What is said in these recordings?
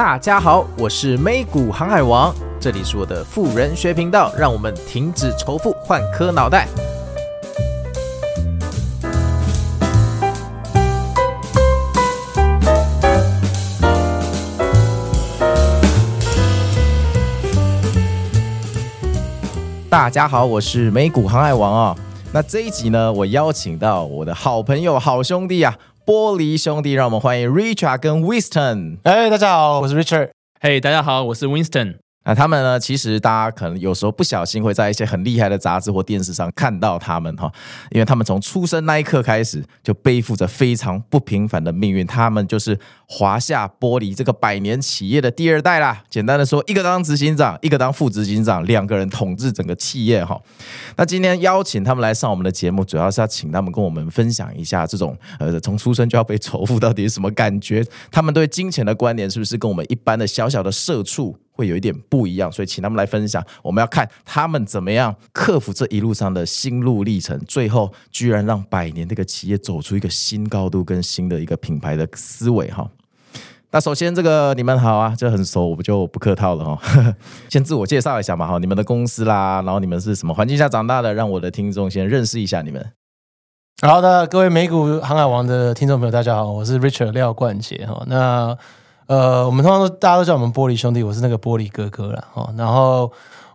大家好，我是美股航海王，这里是我的富人学频道，让我们停止仇富，换颗脑袋。大家好，我是美股航海王啊、那这一集呢，我邀请到我的好朋友、好兄弟啊。玻璃兄弟，让我们欢迎 Richard 跟 Winston。哎，大家好，我是 Richard。嘿，大家好，我是 Winston。那他们呢？其实大家可能有时候不小心会在一些很厉害的杂志或电视上看到他们哈，因为他们从出生那一刻开始就背负着非常不平凡的命运。他们就是华夏玻璃这个百年企业的第二代啦。简单的说，一个当执行长，一个当副执行长，两个人统治整个企业哈。那今天邀请他们来上我们的节目，主要是要请他们跟我们分享一下这种呃，从出生就要被仇富到底是什么感觉？他们对金钱的观念是不是跟我们一般的小小的社畜？会有一点不一样，所以请他们来分享。我们要看他们怎么样克服这一路上的心路历程，最后居然让百年这个企业走出一个新高度跟新的一个品牌的思维哈。那首先这个你们好啊，这很熟，我们就不客套了哈。先自我介绍一下嘛哈，你们的公司啦，然后你们是什么环境下长大的，让我的听众先认识一下你们。好的，各位美股航海王的听众朋友，大家好，我是 Richard 廖冠杰哈。那呃，我们通常都大家都叫我们玻璃兄弟，我是那个玻璃哥哥啦。哦。然后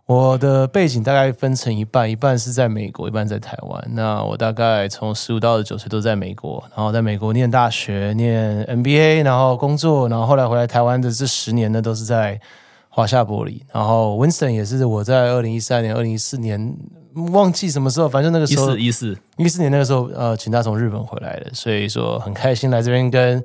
我的背景大概分成一半，一半是在美国，一半在台湾。那我大概从十五到二十九岁都在美国，然后在美国念大学、念 MBA，然后工作，然后后来回来台湾的这十年呢，都是在华夏玻璃。然后 Winston 也是我在二零一三年、二零一四年忘记什么时候，反正那个时候一四一四一四年那个时候，呃，请他从日本回来的，所以说很开心来这边跟。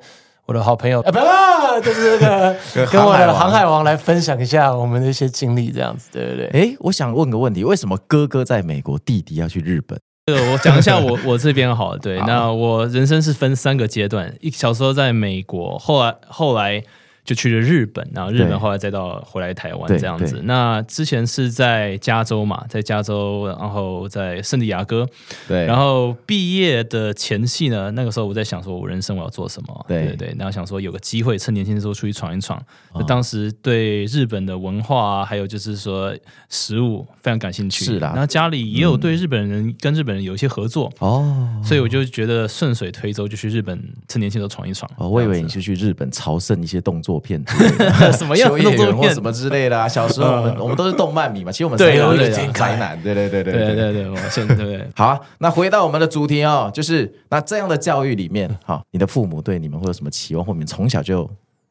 我的好朋友，啊，不要，就是这个跟我的航海王来分享一下我们的一些经历，这样子，对不对？哎，我想问个问题，为什么哥哥在美国，弟弟要去日本？这个我讲一下我 我这边好了，对，那我人生是分三个阶段，一小时候在美国，后来后来。就去了日本，然后日本后来再到回来台湾这样子。那之前是在加州嘛，在加州，然后在圣地亚哥。对。然后毕业的前夕呢，那个时候我在想说，我人生我要做什么？对对对。然后想说有个机会，趁年轻的时候出去闯一闯。哦。当时对日本的文化啊，还有就是说食物非常感兴趣。是的。然后家里也有对日本人、嗯、跟日本人有一些合作。哦。所以我就觉得顺水推舟，就去日本趁年轻的时候闯一闯。哦，我以为你是去日本朝圣一些动作。片 什么样的动作片什么之类的啊？小时候我们我们都是动漫迷嘛，其实我们是有一点宅男，对对对对对对对，我现在对。好啊，那回到我们的主题哦，就是那这样的教育里面，哈，你的父母对你们会有什么期望？或你们从小就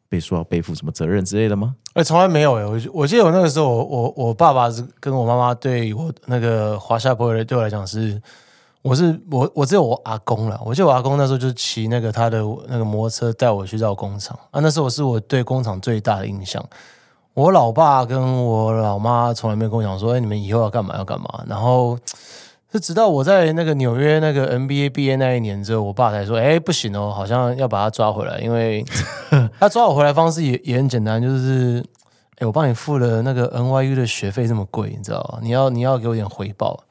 被说要背负什么责任之类的吗？哎，从来没有哎，我我记得我那个时候，我我我爸爸是跟我妈妈对我那个华夏玻璃对我来讲是。我是我，我只有我阿公了。我记得我阿公那时候就骑那个他的那个摩托车带我去绕工厂啊。那时候是我对工厂最大的印象。我老爸跟我老妈从来没跟我讲说：“哎，你们以后要干嘛要干嘛。”然后是直到我在那个纽约那个 NBA 毕业那一年之后，我爸才说：“哎，不行哦，好像要把他抓回来，因为 他抓我回来方式也也很简单，就是哎，我帮你付了那个 NYU 的学费这么贵，你知道吗？你要你要给我点回报。”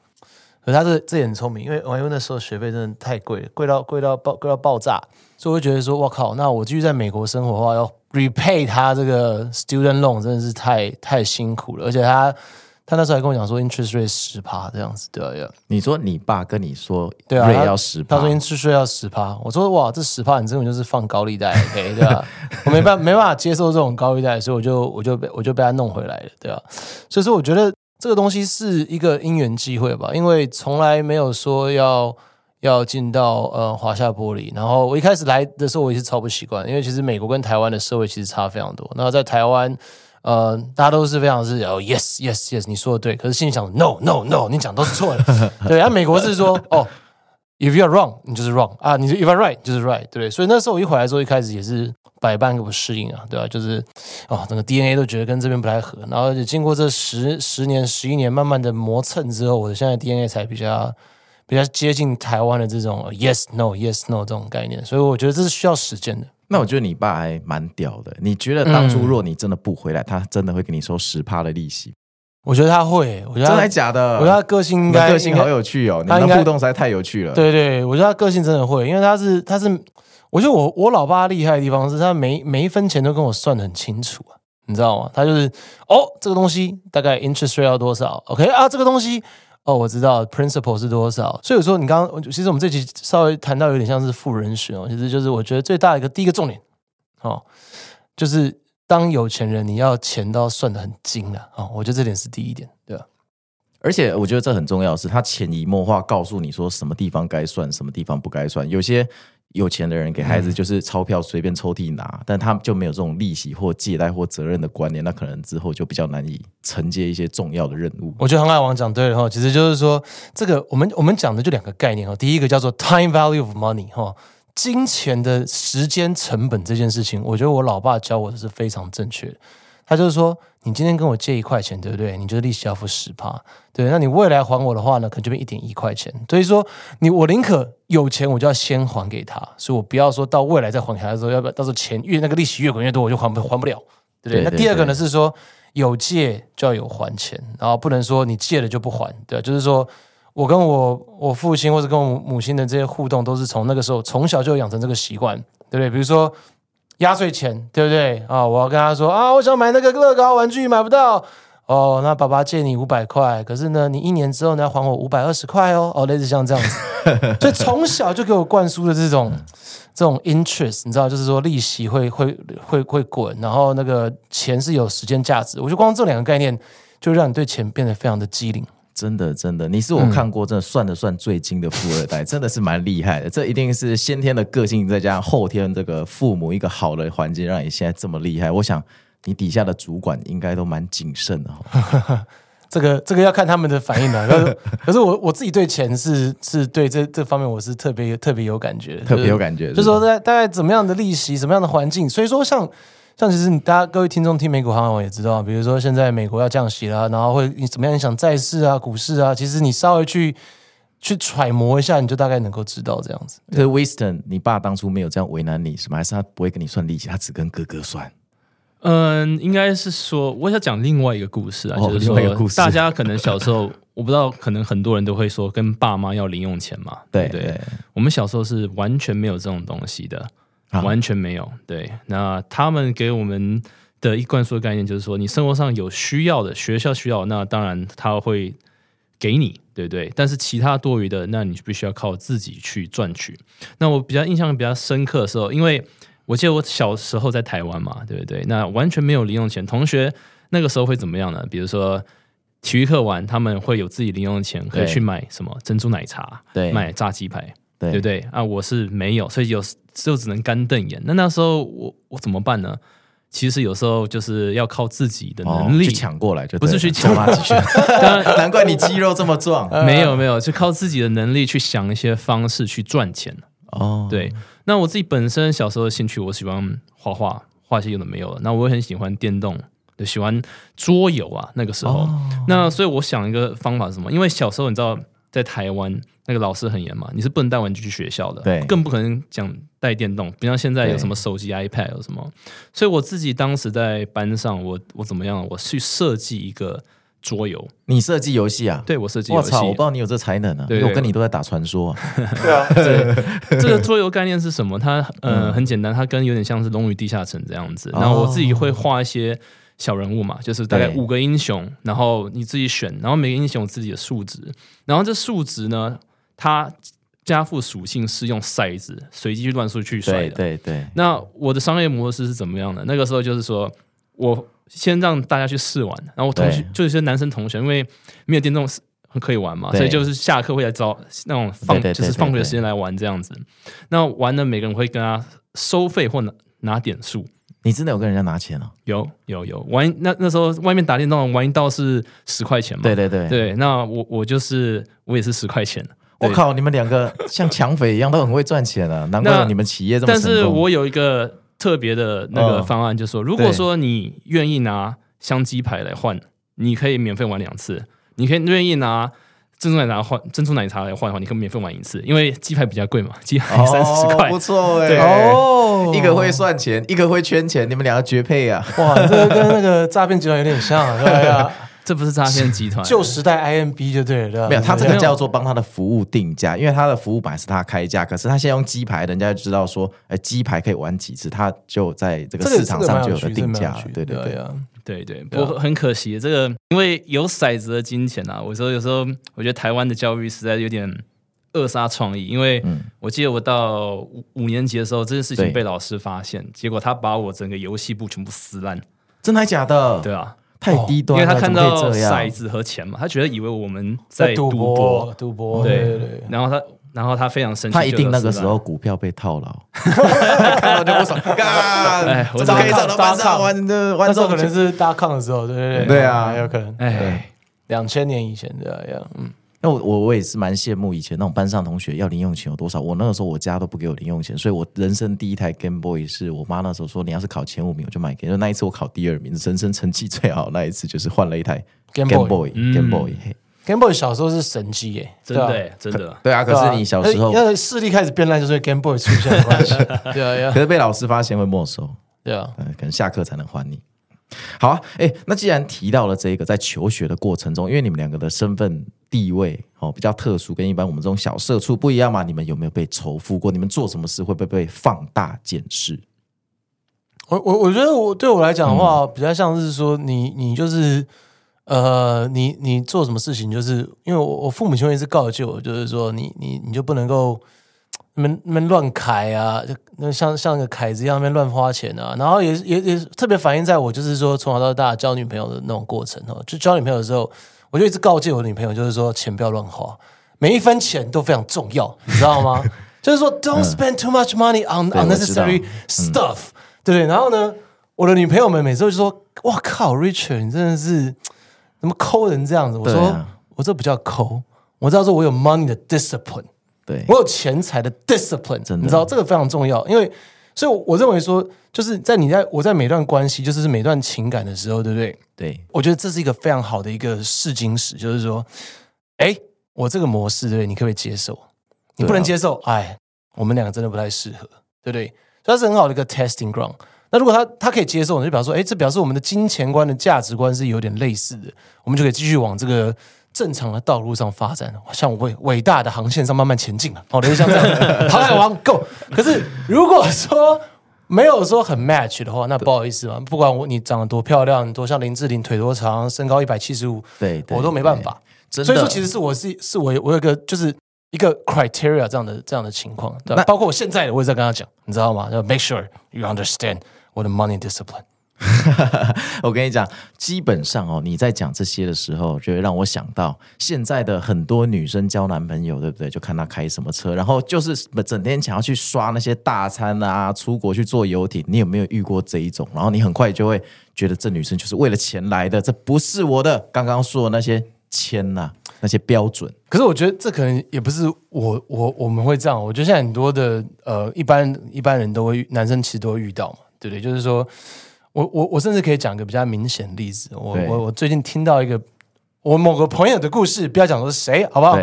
可是他这这也很聪明，因为因为那时候学费真的太贵了，贵到贵到爆贵到爆炸，所以我就觉得说，我靠，那我继续在美国生活的话，要 repay 他这个 student loan 真的是太太辛苦了。而且他他那时候还跟我讲说，interest rate 十趴这样子，对啊，你说你爸跟你说，对啊，要十趴，他说 interest rate 要十趴，我说哇，这十趴你根本就是放高利贷，OK，对吧？我没办没办法接受这种高利贷，所以我就我就被我就被他弄回来了，对吧？所以说我觉得。这个东西是一个因缘际会吧，因为从来没有说要要进到呃华夏玻璃。然后我一开始来的时候，我也是超不习惯，因为其实美国跟台湾的社会其实差非常多。那在台湾，呃，大家都是非常是哦，yes yes yes，你说的对。可是心里想，no no no，你讲都是错的。对，而美国是说哦。If you are wrong，你就是 wrong 啊！你就 If you are right，就是 right，对不对？所以那时候我一回来之后，一开始也是百般不适应啊，对吧？就是哦，整个 DNA 都觉得跟这边不太合。然后就经过这十十年、十一年慢慢的磨蹭之后，我的现在 DNA 才比较比较接近台湾的这种 yes no yes no 这种概念。所以我觉得这是需要时间的。那我觉得你爸还蛮屌的。你觉得当初若你真的不回来，嗯、他真的会给你收十趴的利息？我觉得他会，我觉得他真的假的？我觉得他个性应该，个性好有趣哦，他的互动实在太有趣了。对对，我觉得他个性真的会，因为他是他是，我觉得我我老爸厉害的地方是他每每一分钱都跟我算的很清楚啊，你知道吗？他就是哦，这个东西大概 interest rate 要多少？OK 啊，这个东西哦，我知道 principal 是多少。所以我说你刚刚其实我们这集稍微谈到有点像是富人学哦，其实就是我觉得最大的一个第一个重点哦，就是当有钱人你要钱都要算得很精的啊，哦，我觉得这点是第一点，对吧？而且我觉得这很重要的是，他潜移默化告诉你说什么地方该算，什么地方不该算。有些有钱的人给孩子就是钞票随便抽屉拿，嗯、但他就没有这种利息或借贷或责任的观念，那可能之后就比较难以承接一些重要的任务。我觉得航海王讲对了哈，其实就是说这个我们我们讲的就两个概念哈，第一个叫做 time value of money 哈，金钱的时间成本这件事情，我觉得我老爸教我的是非常正确的。他就是说，你今天跟我借一块钱，对不对？你就是利息要付十趴，对。那你未来还我的话呢，可能就变一点一块钱。所以说，你我宁可有钱，我就要先还给他，所以我不要说到未来再还给他的时候，要不要到时候钱越那个利息越滚越多，我就还不还不了，对不对？对对对，那第二个呢是说，有借就要有还钱，然后不能说你借了就不还，对。就是说我跟我我父亲或者跟我母亲的这些互动，都是从那个时候从小就养成这个习惯，对不对？比如说。压岁钱对不对啊？我要跟他说啊，我想买那个乐高玩具，买不到哦。那爸爸借你五百块，可是呢，你一年之后你要还我五百二十块哦。哦，类似像这样子，所以从小就给我灌输的这种这种 interest，你知道，就是说利息会会会会滚，然后那个钱是有时间价值。我觉得光这两个概念，就让你对钱变得非常的机灵。真的，真的，你是我看过真的算得算最精的富二代，真的是蛮厉害的。这一定是先天的个性，再加上后天这个父母一个好的环境，让你现在这么厉害。我想你底下的主管应该都蛮谨慎的哈。这个这个要看他们的反应的。可是，可是我我自己对钱是是对这这方面我是特别特别有感觉，特别有感觉。就是说在大概怎么样的利息，什么样的环境，所以说像。像其实你大家各位听众听美股航海王也知道，比如说现在美国要降息了，然后会你怎么样影响债市啊、股市啊？其实你稍微去去揣摩一下，你就大概能够知道这样子。可是，Winston，你爸当初没有这样为难你，什么？还是他不会跟你算利息，他只跟哥哥算？嗯，应该是说，我想讲另外一个故事啊，哦、就是说，大家可能小时候，我不知道，可能很多人都会说跟爸妈要零用钱嘛，对对，对。我们小时候是完全没有这种东西的。完全没有，对。那他们给我们的一贯说的概念就是说，你生活上有需要的，学校需要，那当然他会给你，对不对？但是其他多余的，那你必须要靠自己去赚取。那我比较印象比较深刻的时候，因为我记得我小时候在台湾嘛，对不对？那完全没有零用钱，同学那个时候会怎么样呢？比如说体育课完，他们会有自己零用钱，可以去买什么珍珠奶茶，对，买炸鸡排。对，对不对啊？我是没有，所以有时就只能干瞪眼。那那时候我我怎么办呢？其实有时候就是要靠自己的能力抢、哦、过来就，就不是去抢嘛。当然，难怪你肌肉这么壮。没 有没有，就靠自己的能力去想一些方式去赚钱。哦，对。那我自己本身小时候的兴趣，我喜欢画画，画些有的没有的。那我也很喜欢电动，就喜欢桌游啊。那个时候，哦、那所以我想一个方法是什么？因为小时候你知道。在台湾，那个老师很严嘛，你是不能带玩具去学校的，对，更不可能讲带电动。比如像现在有什么手机、iPad 有什么，所以我自己当时在班上，我我怎么样？我去设计一个桌游。你设计游戏啊？对，我设计游戏。我操！我不知道你有这才能啊，对对对，因为我跟你都在打传说、啊。对 啊，对，这个桌游概念是什么？它呃很简单，它跟有点像是《龙与地下城》这样子。然后我自己会画一些。小人物嘛，就是大概五个英雄，然后你自己选，然后每个英雄有自己的数值，然后这数值呢，它加附属性是用骰子随机乱数去甩的。对对对。那我的商业模式是怎么样的？那个时候就是说我先让大家去试玩，然后我同学就是些男生同学，因为没有电动可以玩嘛，所以就是下课会来找那种放就是放学时间来玩这样子。那玩的每个人会跟他收费或拿拿点数。你真的有跟人家拿钱哦？有有有，玩那那时候外面打电动玩一道是十块钱嘛？对对对对，那我我就是我也是十块钱。我靠，你们两个像抢匪一样，都很会赚钱啊！难怪你们企业这么。但是我有一个特别的那个方案，就是说，如果说你愿意拿香鸡排来换，你可以免费玩两次。你可以愿意拿。珍珠奶茶换珍珠奶茶来换的话，你可以免费玩一次，因为鸡排比较贵嘛，鸡排三十块，不错哎。哦，一个会算钱，一个会圈钱，你们两个绝配啊！哇，这个跟那个诈骗集团有点像，对啊。这不是诈骗集团，旧时代 IMB 就对了。没有，他这个叫做帮他的服务定价，因为他的服务本来是他开价，可是他现在用鸡排，人家就知道说，哎，鸡排可以玩几次，他就在这个市场上就有了定价。对对对啊，对对。不过很可惜，这个因为有骰子的金钱啊，我说有时候我觉得台湾的教育实在有点扼杀创意，因为我记得我到五五年级的时候，这件事情被老师发现，结果他把我整个游戏部全部撕烂。真的还假的？对啊。太低端，因为他看到骰子和钱嘛，他觉得以为我们在赌博，赌博，对对对。然后他，然后他非常生气，他一定那个时候股票被套牢，看到就不爽。哎，我怎么可以找到班上玩的？那时候可能是大抗的时候，对对对，对啊，有可能。哎，两千年以前这样，嗯。那我我我也是蛮羡慕以前那种班上同学要零用钱有多少。我那个时候我家都不给我零用钱，所以我人生第一台 Game Boy 是我妈那时候说，你要是考前五名我就买给你。就那一次我考第二名，人生成绩最好那一次就是换了一台 Game Boy Game Boy Game Boy 小时候是神机耶，真的真的对啊。可是你小时候那个势力开始变烂，就是 Game Boy 出现的关系。对啊，可是被老师发现会没收。对啊，可能下课才能还你。好啊，哎，那既然提到了这个，在求学的过程中，因为你们两个的身份地位哦比较特殊，跟一般我们这种小社畜不一样嘛，你们有没有被仇富过？你们做什么事会不会被放大检视？我我我觉得我对我来讲的话，嗯、比较像是说你你就是呃，你你做什么事情，就是因为我我父母亲一直告诫我，就是说你你你就不能够。那边那边乱开啊，就那像像个凯子一样那边乱花钱啊，然后也也也特别反映在我就是说从小到大交女朋友的那种过程哦，就交女朋友的时候，我就一直告诫我的女朋友，就是说钱不要乱花，每一分钱都非常重要，你知道吗？就是说 Don't spend too much money on unnecessary stuff，对不对？然后呢，我的女朋友们每次就说：“哇靠，Richard，你真的是怎么抠人这样子？”我说：“我这不叫抠，我知道说我有 money 的 discipline。”对我有钱财的 discipline，真的，你知道这个非常重要，因为所以我认为说，就是在你在我在每段关系，就是每段情感的时候，对不对？对，我觉得这是一个非常好的一个试金石，就是说，哎，我这个模式，对不对？你可不可以接受？你不能接受，哎，我们两个真的不太适合，对不对？所以它是很好的一个 testing ground。那如果他他可以接受，就表示说，哎，这表示我们的金钱观的价值观是有点类似的，我们就可以继续往这个。正常的道路上发展，像伟伟大的航线上慢慢前进了。哦，类似像这样，航海王 Go。可是如果说没有说很 match 的话，那不好意思嘛，不管我你长得多漂亮，多像林志玲，腿多长，身高一百七十五，对，我都没办法。所以说，其实是我是是我我有一个就是一个 criteria 这样的这样的情况。那包括我现在的，我也在跟他讲，你知道吗？要 make sure you understand 我的 money discipline。我跟你讲，基本上哦，你在讲这些的时候，就会让我想到现在的很多女生交男朋友，对不对？就看他开什么车，然后就是 整天想要去刷那些大餐啊，出国去坐游艇。你有没有遇过这一种？然后你很快就会觉得这女生就是为了钱来的，这不是我的刚刚说的那些钱呐、啊，那些标准。可是我觉得这可能也不是我我我们会这样。我觉得现在很多的呃，一般一般人都会男生其实都会遇到嘛，对不对？就是说。我我我甚至可以讲一个比较明显的例子。我我我最近听到一个我某个朋友的故事，不要讲说是谁，好不好？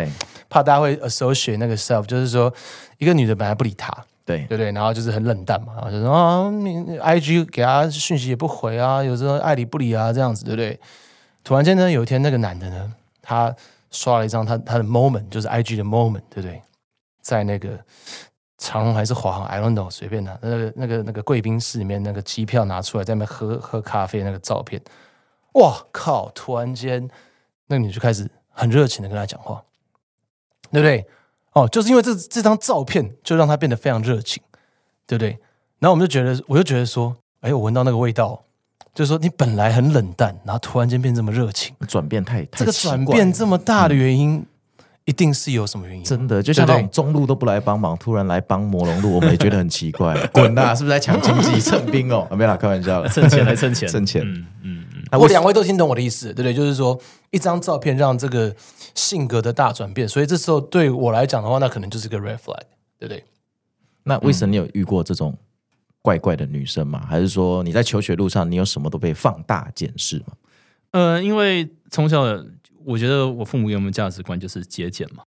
怕大家会 associate 那个 self，就是说一个女的本来不理他，对对对，然后就是很冷淡嘛，然后就说啊，IG 给他讯息也不回啊，有时候爱理不理啊，这样子，对不对？突然间呢，有一天那个男的呢，他刷了一张他他的 moment，就是 IG 的 moment，对不对？在那个。长荣还是华航，I don't know，随便的。那个、那个、那个贵宾室里面那个机票拿出来，在那边喝喝咖啡那个照片，哇靠！突然间，那你就开始很热情的跟他讲话，对不对？哦，就是因为这这张照片，就让他变得非常热情，对不对？然后我们就觉得，我就觉得说，哎，我闻到那个味道，就是说你本来很冷淡，然后突然间变这么热情，转变太太这个转变这么大的原因。嗯一定是有什么原因，真的就像那种中路都不来帮忙，突然来帮魔龙路，我们也觉得很奇怪。滚呐，是不是在抢经济、蹭兵哦？没啦，开玩笑，蹭钱来蹭钱，蹭钱。嗯嗯嗯。我两位都听懂我的意思，对不对？就是说，一张照片让这个性格的大转变，所以这时候对我来讲的话，那可能就是个 red flag，对不对？那为什么你有遇过这种怪怪的女生吗？还是说你在求学路上，你有什么都被放大检视吗？呃，因为从小。我觉得我父母给我们价值观就是节俭嘛。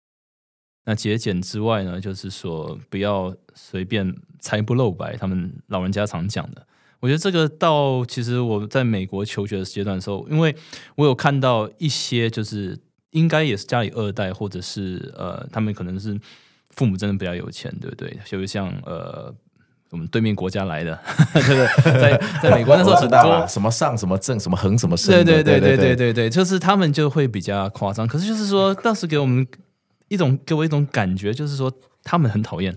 那节俭之外呢，就是说不要随便财不露白，他们老人家常讲的。我觉得这个到其实我在美国求学的阶段的时候，因为我有看到一些就是应该也是家里二代，或者是呃，他们可能是父母真的比较有钱，对不对？就像呃。我们对面国家来的，这 个在在美国那时候很多什么上什么正什么横什么胜，对对对对对对对，就是他们就会比较夸张。可是就是说，当时给我们一种给我一种感觉，就是说他们很讨厌，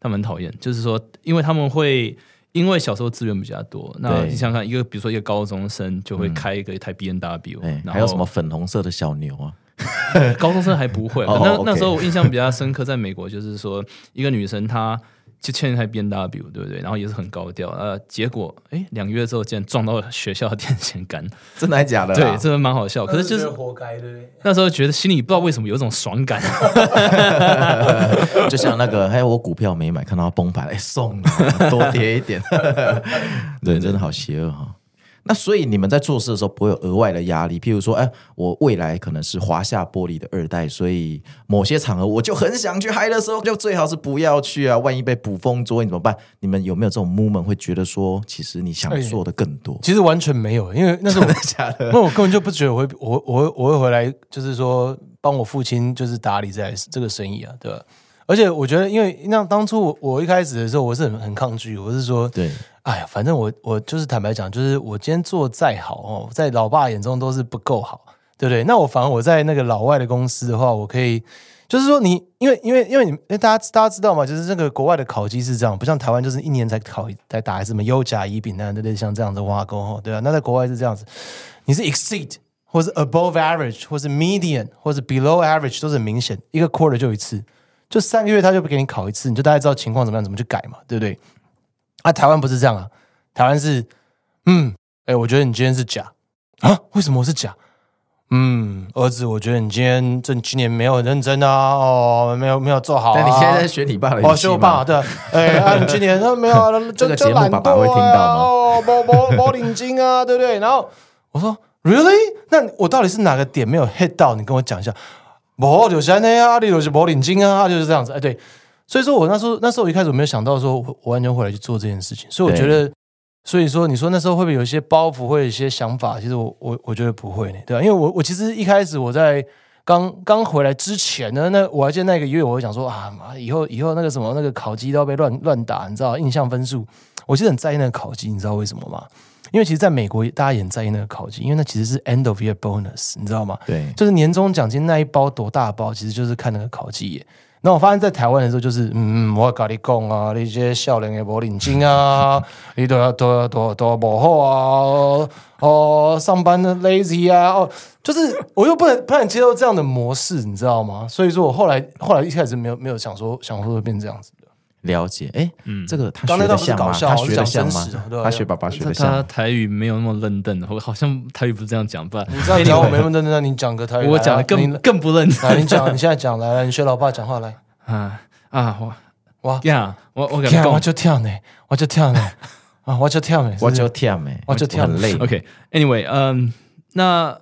他们很讨厌，就是说，因为他们会因为小时候资源比较多，那你想想看，一个比如说一个高中生就会开一个一台 B N W，还有什么粉红色的小牛啊，高中生还不会。那那时候我印象比较深刻，在美国就是说一个女生她。就欠一台 B N W，对不对？然后也是很高调，呃，结果哎，两个月之后竟然撞到了学校的电线杆，真的还假的？对，真的蛮好笑。可是就是活该，对不对？那时候觉得心里不知道为什么有一种爽感，就像那个，哎，我股票没买，看到它崩盘，哎，送多跌一点，对，真的好邪恶哈。那所以你们在做事的时候不会有额外的压力，譬如说，哎，我未来可能是华夏玻璃的二代，所以某些场合我就很想去嗨的时候，就最好是不要去啊，万一被捕风捉影怎么办？你们有没有这种 moment 会觉得说，其实你想做的更多？其实完全没有，因为那是我假的，那我根本就不觉得我会，我我会我会回来，就是说帮我父亲就是打理在这个生意啊，对吧？而且我觉得，因为那当初我我一开始的时候，我是很很抗拒，我是说，对，哎呀，反正我我就是坦白讲，就是我今天做再好哦，在老爸眼中都是不够好，对不对？那我反而我在那个老外的公司的话，我可以，就是说你，因为因为因为你，哎，大家大家知道嘛？就是这个国外的考绩是这样，不像台湾，就是一年才考才打什么优甲乙丙那对不对？像这样子挖沟哈，对啊，那在国外是这样子，你是 exceed 或是 above average 或是 median 或是 below average 都是很明显，一个 quarter 就一次。就三个月他就不给你考一次，你就大概知道情况怎么样，怎么去改嘛，对不对？啊，台湾不是这样啊，台湾是，嗯，哎，我觉得你今天是假啊，为什么我是假？嗯，儿子，我觉得你今天这今年没有很认真啊，哦，没有没有做好啊。但你现在在学你爸的，哦，学我爸，对，哎，啊，你今年都没有，这个节目爸爸会听到吗？哦，没没没领巾啊，对不对？然后我说，Really？那我到底是哪个点没有 hit 到？你跟我讲一下。我就是那样，你就是没领巾啊，就是这样子。哎，对，所以说我那时候那时候我一开始我没有想到说，我完全回来去做这件事情。所以我觉得，所以说你说那时候会不会有一些包袱，会有一些想法？其实我我我觉得不会呢，对吧？因为我我其实一开始我在刚刚回来之前呢，那我还记得那个月，我会想说啊妈，以后以后那个什么那个烤鸡都要被乱乱打，你知道？印象分数，我其实很在意那个烤鸡，你知道为什么吗？因为其实，在美国，大家也很在意那个考绩，因为那其实是 end of year bonus，你知道吗？对，就是年终奖金那一包多大包，其实就是看那个考绩耶。那我发现，在台湾的时候，就是嗯，我跟你讲啊，那些笑脸也没领金啊，你都要都要都要都要不好啊，哦，上班的 lazy 啊，哦，就是我又不能不能接受这样的模式，你知道吗？所以说我后来后来一开始没有没有想说想说会变这样子。了解，哎，嗯，这个他学的像吗？他学的像吗？他学爸爸学的像。他台语没有那么认真，我好像台语不是这样讲，不然你知道讲我没那么认真，你讲个台语，我讲的更更不认真。你讲，你现在讲来来，你学老爸讲话来。啊啊，我我呀，我我我就跳呢，我就跳呢，啊，我就跳呢，我就跳呢，我就跳，很累。OK，Anyway，嗯，那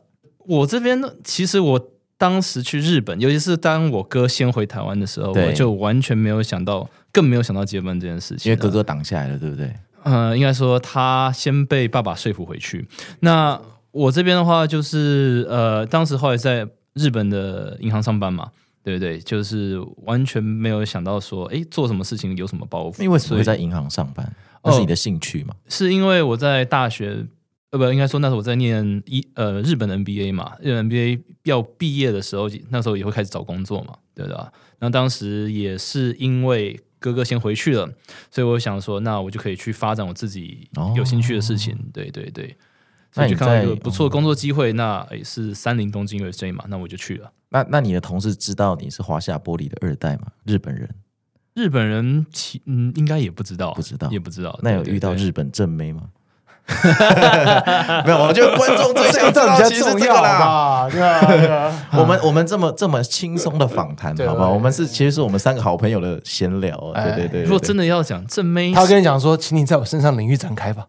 我这边呢，其实我。当时去日本，尤其是当我哥先回台湾的时候，我就完全没有想到，更没有想到结婚这件事情。因为哥哥挡下来了，对不对？嗯，应该说他先被爸爸说服回去。那我这边的话，就是呃，当时后来在日本的银行上班嘛，对不对？就是完全没有想到说，哎，做什么事情有什么包袱？因为什么会在银行上班？那是你的兴趣嘛？是因为我在大学。呃，不，应该说那时候我在念一呃日本的 MBA 嘛，日本 NBA 要毕业的时候，那时候也会开始找工作嘛，对吧？那当时也是因为哥哥先回去了，所以我想说，那我就可以去发展我自己有兴趣的事情，哦、对对对。所以就看到一个不错的工作机会，那也是三菱东京 USA 嘛，那我就去了。那那你的同事知道你是华夏玻璃的二代吗？日本人？日本人其嗯应该也不知道，不知道也不知道。那有遇到日本正妹吗？没有，我觉得观众最想知道其实是这个啦。对啊，对啊。我们我们这么这么轻松的访谈，好不好？我们是其实是我们三个好朋友的闲聊。对对对。如果真的要讲正妹，他跟你讲说，请你在我身上领域展开吧，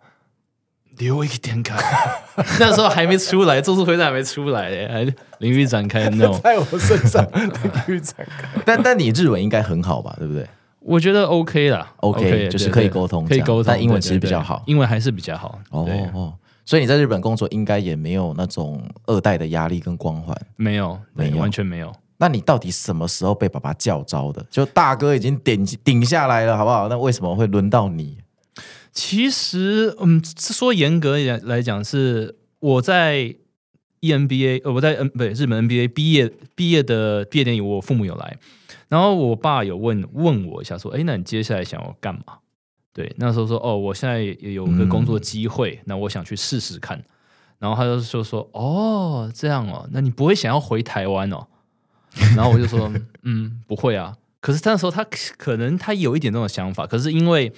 留一点开。那时候还没出来，咒术回战还没出来嘞，还领域展开那种，在我身上领域展开。但但你日文应该很好吧？对不对？我觉得 OK 啦，OK，就是可以沟通，可以沟通，但英文其实比较好，英文还是比较好。哦哦，所以你在日本工作应该也没有那种二代的压力跟光环，没有，没有，完全没有。那你到底什么时候被爸爸叫招的？就大哥已经顶顶下来了，好不好？那为什么会轮到你？其实，嗯，说严格来来讲，是我在 EMBA，呃，我在 N 不对，日本 NBA 毕业毕业的毕业典礼，我父母有来，然后我爸有问问我一下，说，哎，那你接下来想要干嘛？对，那时候说，哦，我现在也有个工作机会，嗯、那我想去试试看。然后他就说说，哦，这样哦，那你不会想要回台湾哦？然后我就说，嗯，不会啊。可是那时候他可能他有一点这种想法，可是因为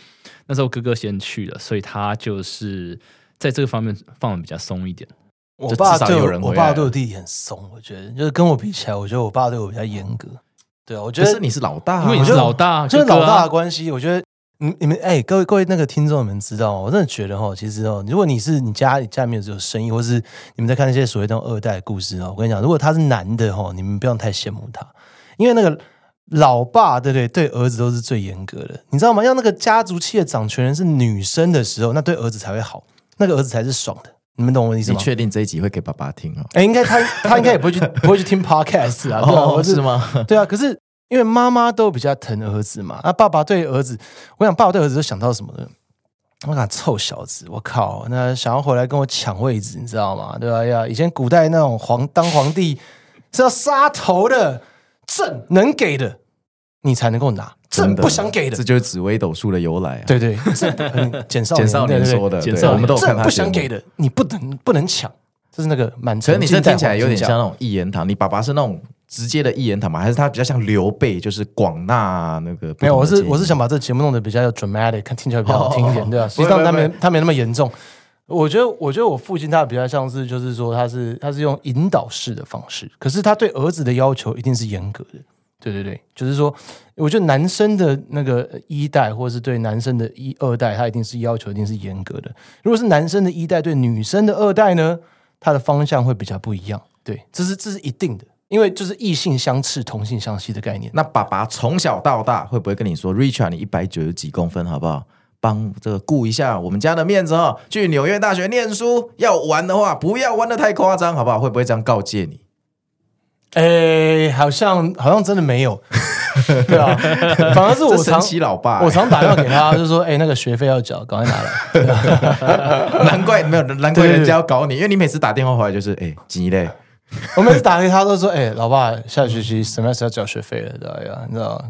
那时候哥哥先去了，所以他就是在这个方面放的比较松一点。我爸对我，我爸对我弟弟很松，我觉得就是跟我比起来，我觉得我爸对我比较严格。对啊，我觉得是你是老大，啊，因为你是老大，就是老大的关系。我觉得你你们哎，欸，各位各位那个听众你们知道吗？我真的觉得哈，其实哦，如果你是你家里家里面有生意，或是你们在看那些所谓的二代故事哦，我跟你讲，如果他是男的哈，你们不用太羡慕他，因为那个。老爸对不对？对儿子都是最严格的，你知道吗？要那个家族企业掌权人是女生的时候，那对儿子才会好，那个儿子才是爽的。你们懂我的意思吗？你确定这一集会给爸爸听哦？哎，应该他他应该也不会去 不会去听 podcast 啊？对啊，哦，是吗？对啊。可是因为妈妈都比较疼儿子嘛，那爸爸对儿子，我想爸爸对儿子都想到什么呢？我讲臭小子，我靠，那想要回来跟我抢位置，你知道吗？对吧？呀，以前古代那种皇当皇帝是要杀头的，朕能给的。你才能够拿，朕不想给的，这就是紫微斗数的由来啊！对对，简少简少年 说的，对，我们都看他。不想给的，你不能不能抢，这是那个满城。可是你这听起来有点像那种一言堂，你爸爸是那种直接的一言堂吗？还是他比较像刘备，就是广纳那个？没有，我是我是想把这节目弄得比较有 dramatic，看听起来比较好听一点，对吧？实际上他没他没那么严重。我觉得我觉得我父亲他比较像是，就是说他是他是用引导式的方式，可是他对儿子的要求一定是严格的。对对对，就是说，我觉得男生的那个一代，或者是对男生的一二代，他一定是要求一定是严格的。如果是男生的一代对女生的二代呢，他的方向会比较不一样。对，这是这是一定的，因为就是异性相斥，同性相吸的概念。那爸爸从小到大会不会跟你说，Richard，你一百九十几公分，好不好？帮这个顾一下我们家的面子哈，去纽约大学念书，要玩的话不要玩得太夸张，好不好？会不会这样告诫你？哎，好像好像真的没有，对啊，反而是我常老爸，我常打电话给他，就说：“哎，那个学费要缴，赶快拿来。”难怪没有，难怪人家要搞你，因为你每次打电话回来就是：“哎，急嘞。”我每次打给他都说：“哎，老爸，下学期什么时候要缴学费了？对呀，你知道。”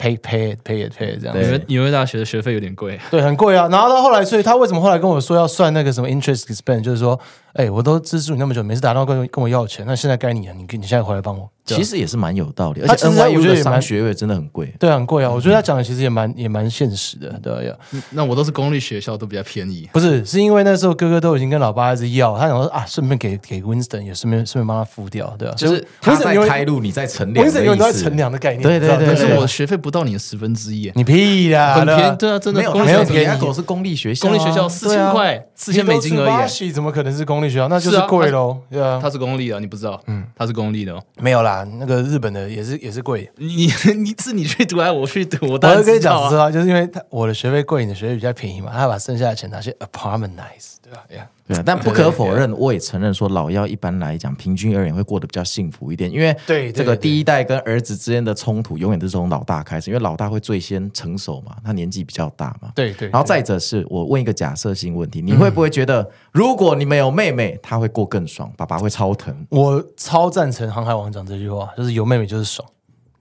pay pay pay it pay 这样，因为纽约大学的学费有点贵，对，很贵啊。然后到后来，所以他为什么后来跟我说要算那个什么 interest expense，就是说，哎，我都资助你那么久，每次打电话跟跟我要钱，那现在该你了，你你现在回来帮我。其实也是蛮有道理，而且 NYU 的商学位真的很贵，对，很贵啊。我觉得他讲的其实也蛮也蛮现实的，对呀。那我都是公立学校，都比较便宜。不是，是因为那时候哥哥都已经跟老爸一直要，他想说啊，顺便给给 Winston 也顺便顺便帮他付掉，对吧？就是他在开路，你在乘凉，Winston 永远都在乘凉的概念。对对对，可是我学费不到你的十分之一，你屁啦，很便宜，对啊，真的没有便宜。狗是公立学校，公立学校四千块，四千美金而已。怎么可能是公立学校？那就是贵喽，对啊，它是公立的，你不知道？嗯，它是公立的，没有啦，那个日本的。也是也是贵，你 你是你去读还是我去读？我当然跟你讲实话，就是因为他我的学费贵，你的学费比较便宜嘛，他把剩下的钱拿去 apartmentize，对啊。但不可否认，我也承认说老幺一般来讲，平均而言会过得比较幸福一点，因为对这个第一代跟儿子之间的冲突，永远都是从老大开始，因为老大会最先成熟嘛，他年纪比较大嘛。对对。然后再者是我问一个假设性问题，你会不会觉得，如果你没有妹妹，他会过更爽，爸爸会超疼？我超赞成航海王讲这句话，就是有妹妹就是爽。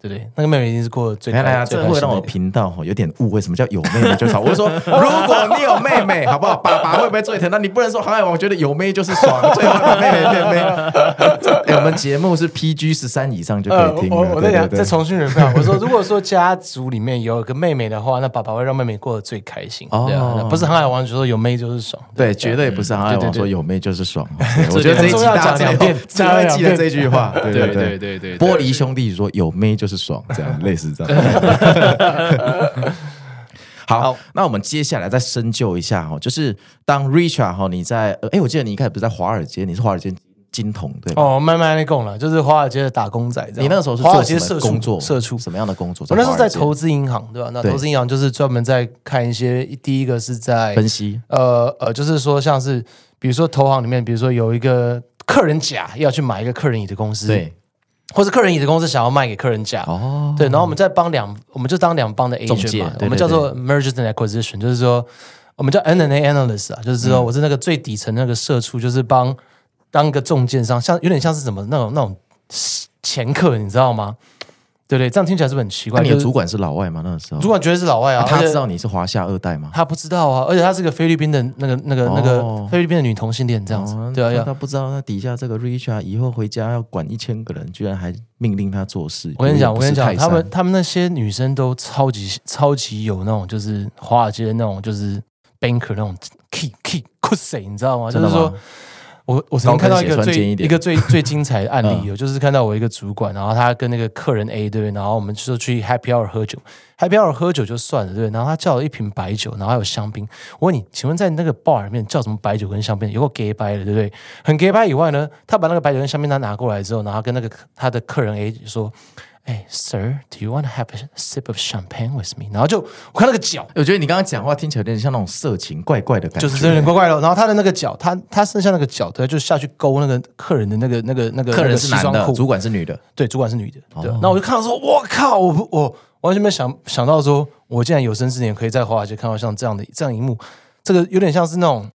对不对，那个妹妹一定是过得最开心。这会让我频道有点误会，什么叫有妹妹就爽？我说，如果你有妹妹，好不好？爸爸会不会最疼？那你不能说航海王觉得有妹就是爽，最后把妹妹变妹。我们节目是 PG 十三以上就可以听。我我再讲，再重新人分。我说，如果说家族里面有一个妹妹的话，那爸爸会让妹妹过得最开心。哦，不是航海王就说有妹就是爽，对，绝对不是航海王说有妹就是爽。我觉得这一集大家讲两遍，大家记得这句话。对对对对对，玻璃兄弟说有妹就是爽，这样 类似这样。好，好，那我们接下来再深究一下哈，就是当 Richard 哈，你在哎，我记得你一开始不是在华尔街，你是华尔街金童对吧？哦，慢慢来讲了，就是华尔街的打工仔。你那个时候是华尔街做什么工作？社畜什么样的工作？我那时候在投资银行，对吧？那投资银行就是专门在看一些，第一个是在分析，呃呃，就是说像是比如说投行里面，比如说有一个客人甲要去买一个客人乙的公司，对，或者客人椅子公司想要卖给客人价，哦，对，然后我们再帮两，我们就当两帮的 agent 嘛，我们叫做 mergers and acquisition，就是说。我们叫 M&A analyst 啊，就是说我是那个最底层那个社畜，就是帮当个中间商，像有点像是什么那种那种掮客，你知道吗？对不对？这样听起来是不是很奇怪？你的主管是老外吗？那个时候，主管绝对是老外啊。他知道你是华夏二代吗？他不知道啊，而且他是个菲律宾的那个那个那个菲律宾的女同性恋，这样子。对啊，他不知道他底下这个 Richard 以后回家要管一千个人，居然还命令他做事。我跟你讲，我跟你讲，他们他们那些女生都超级超级有那种，就是华尔街的那种，就是。banker 那种 key key cusy 你知道吗？就是说，我我曾经看到一个最一,一个最最精彩的案例，有、嗯、就是看到我一个主管，然后他跟那个客人 A 对，然后我们就说去 Happy Hour 喝酒，Happy Hour 喝酒就算了对，然后他叫了一瓶白酒，然后还有香槟。我问你，请问在那个 bar 里面叫什么白酒跟香槟？有个 gay 白的对不对？很 gay 白以外呢，他把那个白酒跟香槟他拿过来之后，然后跟那个他的客人 A 说。哎，Sir，Do you want to have a sip of champagne with me？然后就我看那个脚，我觉得你刚刚讲话听起来有点像那种色情怪怪的感觉，就是有点怪怪的。然后他的那个脚，他他剩下那个脚，对，就下去勾那个客人的那个那个那个客人是男的，主管是女的，对，主管是女的。对，那我就看到说，我靠，我我完全没想想到说，我竟然有生之年可以在华尔街看到像这样的这样一幕，这个有点像是那种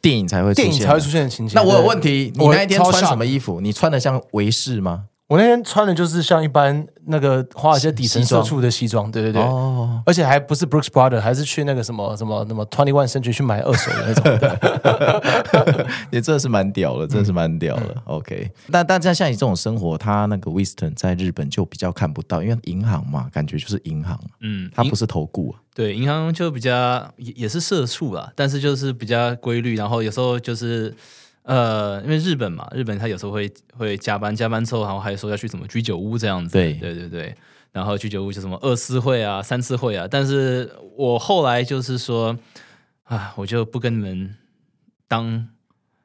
电影才会出现电影才会出现的情节。那我有问题，你那一天穿什么衣服？你穿的像维士吗？我那天穿的就是像一般那个华尔街底层社畜的西装，对对对，哦、而且还不是 Brooks Brothers，还是去那个什么什么什么 Twenty One Century 去买二手的那种。的，也真的是蛮屌的，真的是蛮屌的。嗯、OK，但但像像你这种生活，他那个 Winston 在日本就比较看不到，因为银行嘛，感觉就是银行，嗯，他不是投顾啊，对，银行就比较也也是社畜啦，但是就是比较规律，然后有时候就是。呃，因为日本嘛，日本他有时候会会加班，加班之后，然后还说要去什么居酒屋这样子，对。对对对，然后居酒屋就什么二次会啊、三次会啊，但是我后来就是说，啊，我就不跟你们当。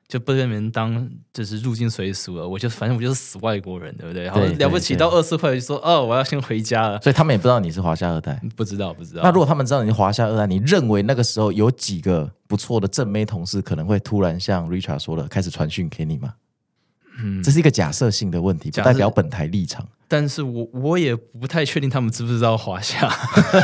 就不跟你们当就是入境随俗了，我就反正我就是死外国人，对不对？然后了不起到二十块就说哦，我要先回家了。所以他们也不知道你是华夏二代，不知道不知道。那如果他们知道你是华夏二代，你认为那个时候有几个不错的正妹同事可能会突然像 Richard 说的开始传讯给你吗？嗯，这是一个假设性的问题，不代表本台立场。但是我我也不太确定他们知不知道华夏。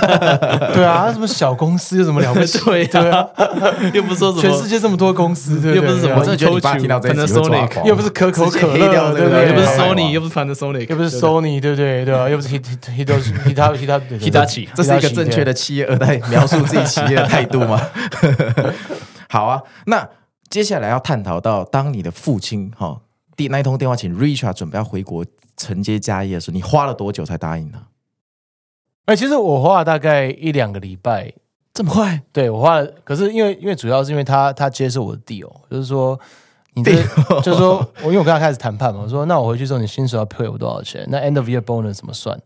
对啊，什么小公司有什么了不起？对啊，又不是说什么全世界这么多公司，对又不是什么。我真的觉得你爸听到这一集会抓狂。又不是可口可乐，对不对？又不是 Sony，又不是 Panasonic，又不是 Sony，对不对？对啊，又不是 Hitachi，Hitachi，这是一个正确的企业二代描述自己企业的态度吗？好啊，那接下来要探讨到，当你的父亲哈。第那一通电话，请 Richard 准备要回国承接家业的时候，你花了多久才答应呢？哎，其实我花了大概一两个礼拜，这么快？对，我花了，可是因为因为主要是因为他他接受我的 deal，就是说你这 就是说我因为我跟他开始谈判嘛，我说那我回去之后你薪水要 pay 我多少钱？那 end of year bonus 怎么算？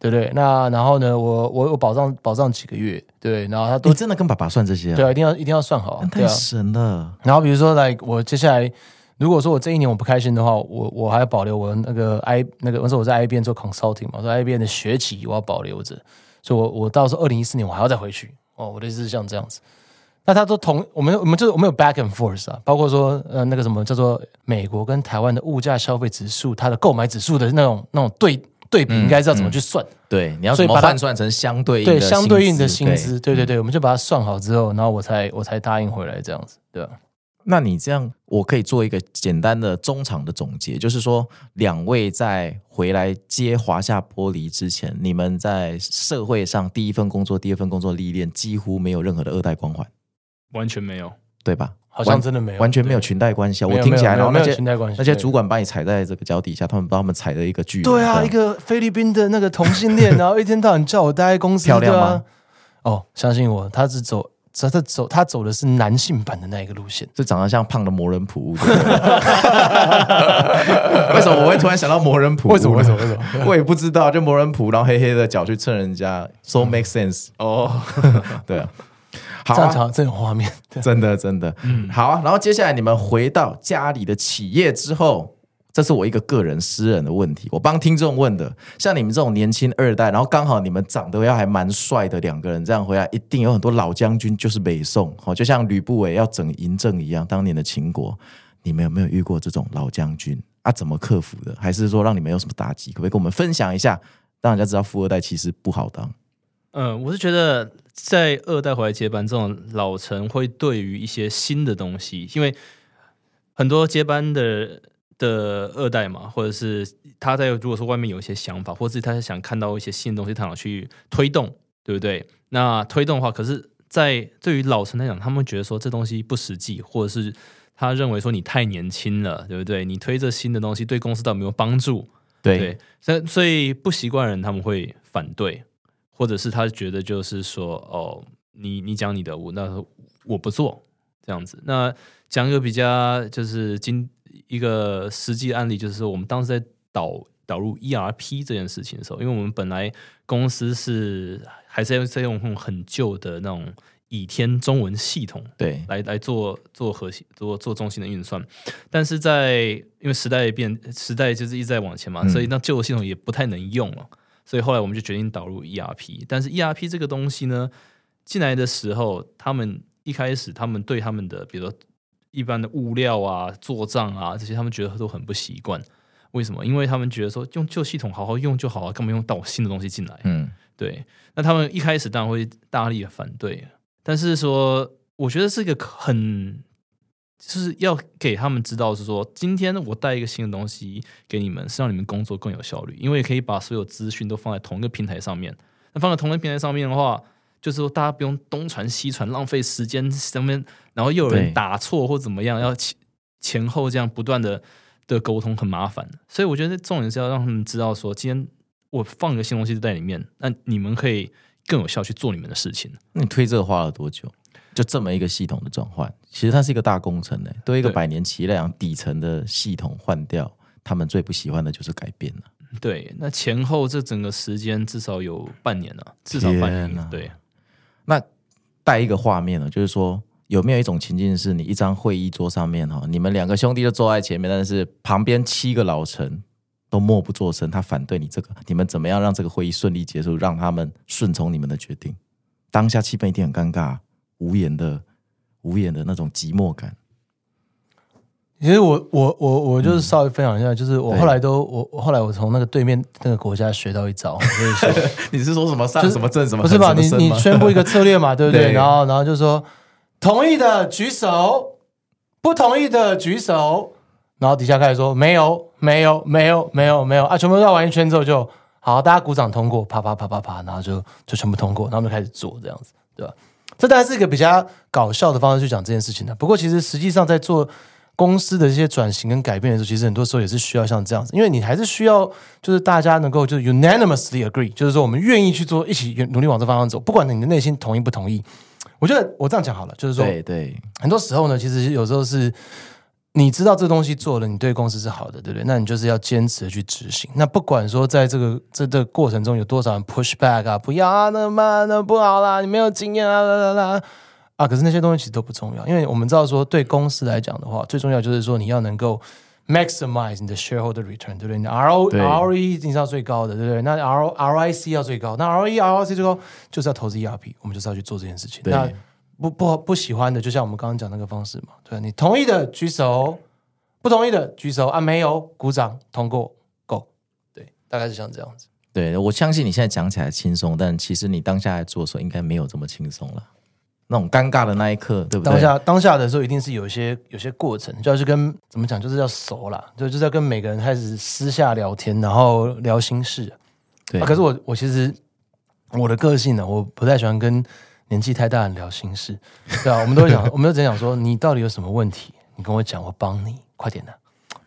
对不对？那然后呢，我我我保障保障几个月？对，然后他都你真的跟爸爸算这些啊？对啊，一定要一定要算好，太神了。然后比如说来我接下来。如果说我这一年我不开心的话，我我还要保留我那个 I 那个，我说我在 IBM 做 consulting 嘛，在 IBM 的学籍我要保留着，所以我我到时候二零一四年我还要再回去哦，我的意思是像这样子。那他都同我们我们就是我们有 back and forth 啊，包括说呃那个什么叫做美国跟台湾的物价消费指数，它的购买指数的那种那种对对比，应该知道怎么去算？嗯嗯、对，你要怎么换算成相对应的对相对应的薪资？对对对，我们就把它算好之后，然后我才我才答应回来这样子，对吧？那你这样，我可以做一个简单的中场的总结，就是说，两位在回来接华夏玻璃之前，你们在社会上第一份工作、第二份工作历练，几乎没有任何的二代光环，完全没有，对吧？好像真的没有，完全没有裙带关系啊。我听起来，然后那些那些主管把你踩在这个脚底下，他们把他们踩了一个巨人。对啊，一个菲律宾的那个同性恋，然后一天到晚叫我待在公司，漂亮吗？哦，相信我，他是走。他他走，他走的是男性版的那一个路线，就长得像胖的魔人普。为什么我会突然想到魔人普？为什么？为什么？为什么？我也不知道，就魔人普，然后黑黑的脚去蹭人家，so make sense 哦。对啊，好、啊，这样这种画面，真的真的，嗯，好啊。然后接下来你们回到家里的企业之后。这是我一个个人私人的问题，我帮听众问的。像你们这种年轻二代，然后刚好你们长得要还蛮帅的两个人，这样回来一定有很多老将军，就是北宋，哦，就像吕不韦要整嬴政一样，当年的秦国，你们有没有遇过这种老将军啊？怎么克服的？还是说让你们有什么打击？可不可以跟我们分享一下，让人家知道富二代其实不好当？嗯，我是觉得在二代回来接班这种老臣会对于一些新的东西，因为很多接班的。的二代嘛，或者是他在如果说外面有一些想法，或者是他是想看到一些新的东西，他想去推动，对不对？那推动的话，可是，在对于老陈来讲，他们觉得说这东西不实际，或者是他认为说你太年轻了，对不对？你推这新的东西对公司到底没有帮助？对，所以所以不习惯的人他们会反对，或者是他觉得就是说哦，你你讲你的，我那我不做这样子。那讲一个比较就是今。一个实际案例就是说，我们当时在导导入 ERP 这件事情的时候，因为我们本来公司是还是在用很旧的那种倚天中文系统，对，来来做做核心做做中心的运算，但是在因为时代变，时代就是一直在往前嘛，所以那旧的系统也不太能用了，所以后来我们就决定导入 ERP。但是 ERP 这个东西呢，进来的时候，他们一开始他们对他们的，比如说。一般的物料啊、做账啊这些，他们觉得都很不习惯。为什么？因为他们觉得说用旧系统好好用就好了，干嘛用到新的东西进来？嗯，对。那他们一开始当然会大力的反对，但是说，我觉得是一个很，就是要给他们知道是说，今天我带一个新的东西给你们，是让你们工作更有效率，因为可以把所有资讯都放在同一个平台上面。那放在同一个平台上面的话。就是说，大家不用东传西传，浪费时间上面，然后又有人打错或怎么样，要前前后这样不断的的沟通，很麻烦。所以我觉得重点是要让他们知道，说今天我放一个新东西在里面，那你们可以更有效去做你们的事情。那你推这个花了多久？就这么一个系统的转换，其实它是一个大工程呢。对一个百年企业来讲，底层的系统换掉，他们最不喜欢的就是改变了。对，那前后这整个时间至少有半年了，至少半年。对。带一个画面呢，就是说有没有一种情境是你一张会议桌上面哈，你们两个兄弟就坐在前面，但是旁边七个老臣都默不作声，他反对你这个，你们怎么样让这个会议顺利结束，让他们顺从你们的决定？当下气氛一定很尴尬，无言的、无言的那种寂寞感。其实我我我我就是稍微分享一下，就是我后来都我我后来我从那个对面那个国家学到一招，就是你是说什么上什么证什么？不是吧？你你宣布一个策略嘛，对不对？然后然后就说同意的举手，不同意的举手，然后底下开始说没有没有没有没有没有啊，全部绕完一圈之后就好，大家鼓掌通过，啪啪啪啪啪，然后就就全部通过，然后我们就开始做这样子，对吧？这当然是一个比较搞笑的方式去讲这件事情的，不过其实实际上在做。公司的这些转型跟改变的时候，其实很多时候也是需要像这样子，因为你还是需要，就是大家能够就是 unanimously agree，就是说我们愿意去做，一起努力往这方向走，不管你的内心同意不同意。我觉得我这样讲好了，就是说，对对，很多时候呢，其实有时候是你知道这东西做了，你对公司是好的，对不对？那你就是要坚持的去执行。那不管说在这个这个过程中有多少人 push back 啊，不要啊，那妈那不好啦，你没有经验啊，啦啦啦。啊，可是那些东西其实都不重要，因为我们知道说，对公司来讲的话，最重要就是说你要能够 maximize 你的 shareholder return，对不对？你 RO 对 ROE 一定是要最高的，对不对？那 R ROIC 要最高，那 ROE ROIC 最高就是要投资 ERP，我们就是要去做这件事情。那不不不喜欢的，就像我们刚刚讲那个方式嘛，对，你同意的举手，不同意的举手啊，没有鼓掌通过，Go，对，大概是像这样子。对，我相信你现在讲起来轻松，但其实你当下来做的时候，应该没有这么轻松了。那种尴尬的那一刻，对不对？当下当下的时候，一定是有一些有些过程，就要去跟怎么讲，就是要熟了，就就是要跟每个人开始私下聊天，然后聊心事。对、啊，可是我我其实我的个性呢，我不太喜欢跟年纪太大的人聊心事，对啊，我们都会讲，我们都只想说，你到底有什么问题，你跟我讲，我帮你，快点的。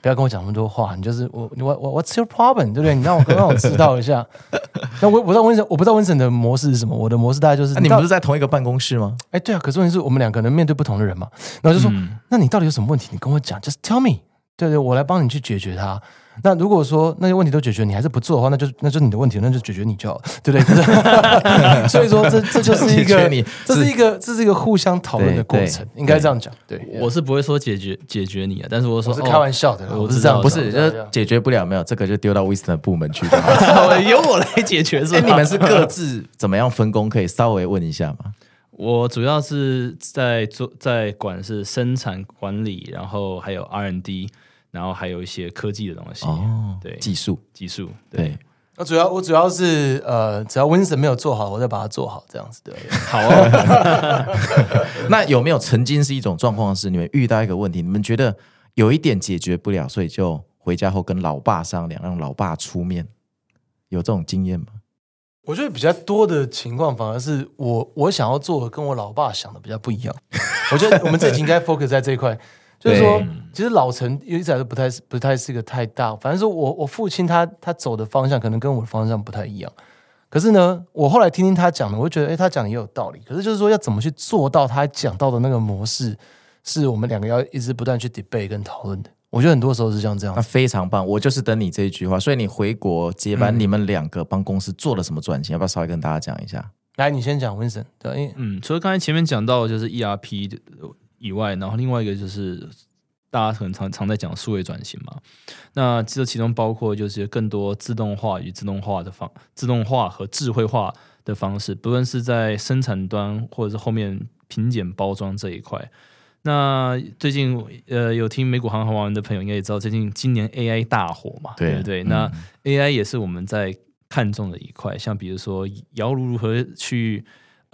不要跟我讲那么多话，你就是我我我 What's your problem？对不对？你让我让我知道一下。那我我不知道温森，我不知道温森的模式是什么。我的模式大概就是，啊、你们不是在同一个办公室吗？哎，对啊。可是问题是我们两个人面对不同的人嘛。然后就说，嗯、那你到底有什么问题？你跟我讲，Just tell me。对对，我来帮你去解决它。那如果说那些问题都解决，你还是不做的话，那就那就是你的问题，那就解决你就好，对不对？所以说这 这就是一个，这是一个这是一个互相讨论的过程，应该这样讲。对，我是不会说解决解决你啊，但是我说是开玩笑的，我是这样，不是就是解决不了，没有这个就丢到 Winston 的部门去，由我来解决。哎，你们是各自怎么样分工？可以稍微问一下吗？我主要是在做在管是生产管理，然后还有 R&D。然后还有一些科技的东西，哦，对，技术，技术，对。我主要我主要是呃，只要 Winston 没有做好，我再把它做好，这样子对。好哦。那有没有曾经是一种状况是你们遇到一个问题，你们觉得有一点解决不了，所以就回家后跟老爸商量，让老爸出面，有这种经验吗？我觉得比较多的情况，反而是我我想要做的跟我老爸想的比较不一样。我觉得我们这集应该 focus 在这一块。就是说，其实老陈一直来都不太不太是一个太大。反正说我我父亲他他走的方向可能跟我的方向不太一样。可是呢，我后来听听他讲的，我就觉得，哎，他讲的也有道理。可是就是说，要怎么去做到他讲到的那个模式，是我们两个要一直不断去 debate 跟讨论的。我觉得很多时候是像这样。那非常棒，我就是等你这一句话。所以你回国接班，你们两个帮公司做了什么转型？要不要稍微跟大家讲一下？来，你先讲，Winston。对，嗯，除了刚才前面讲到的就是 ERP 的。以外，然后另外一个就是大家很常常在讲数位转型嘛，那这其中包括就是更多自动化与自动化的方，自动化和智慧化的方式，不论是在生产端或者是后面品检包装这一块。那最近呃有听美股航行玩的朋友应该也知道，最近今年 AI 大火嘛，对，对不对？嗯、那 AI 也是我们在看重的一块，像比如说窑炉如何去。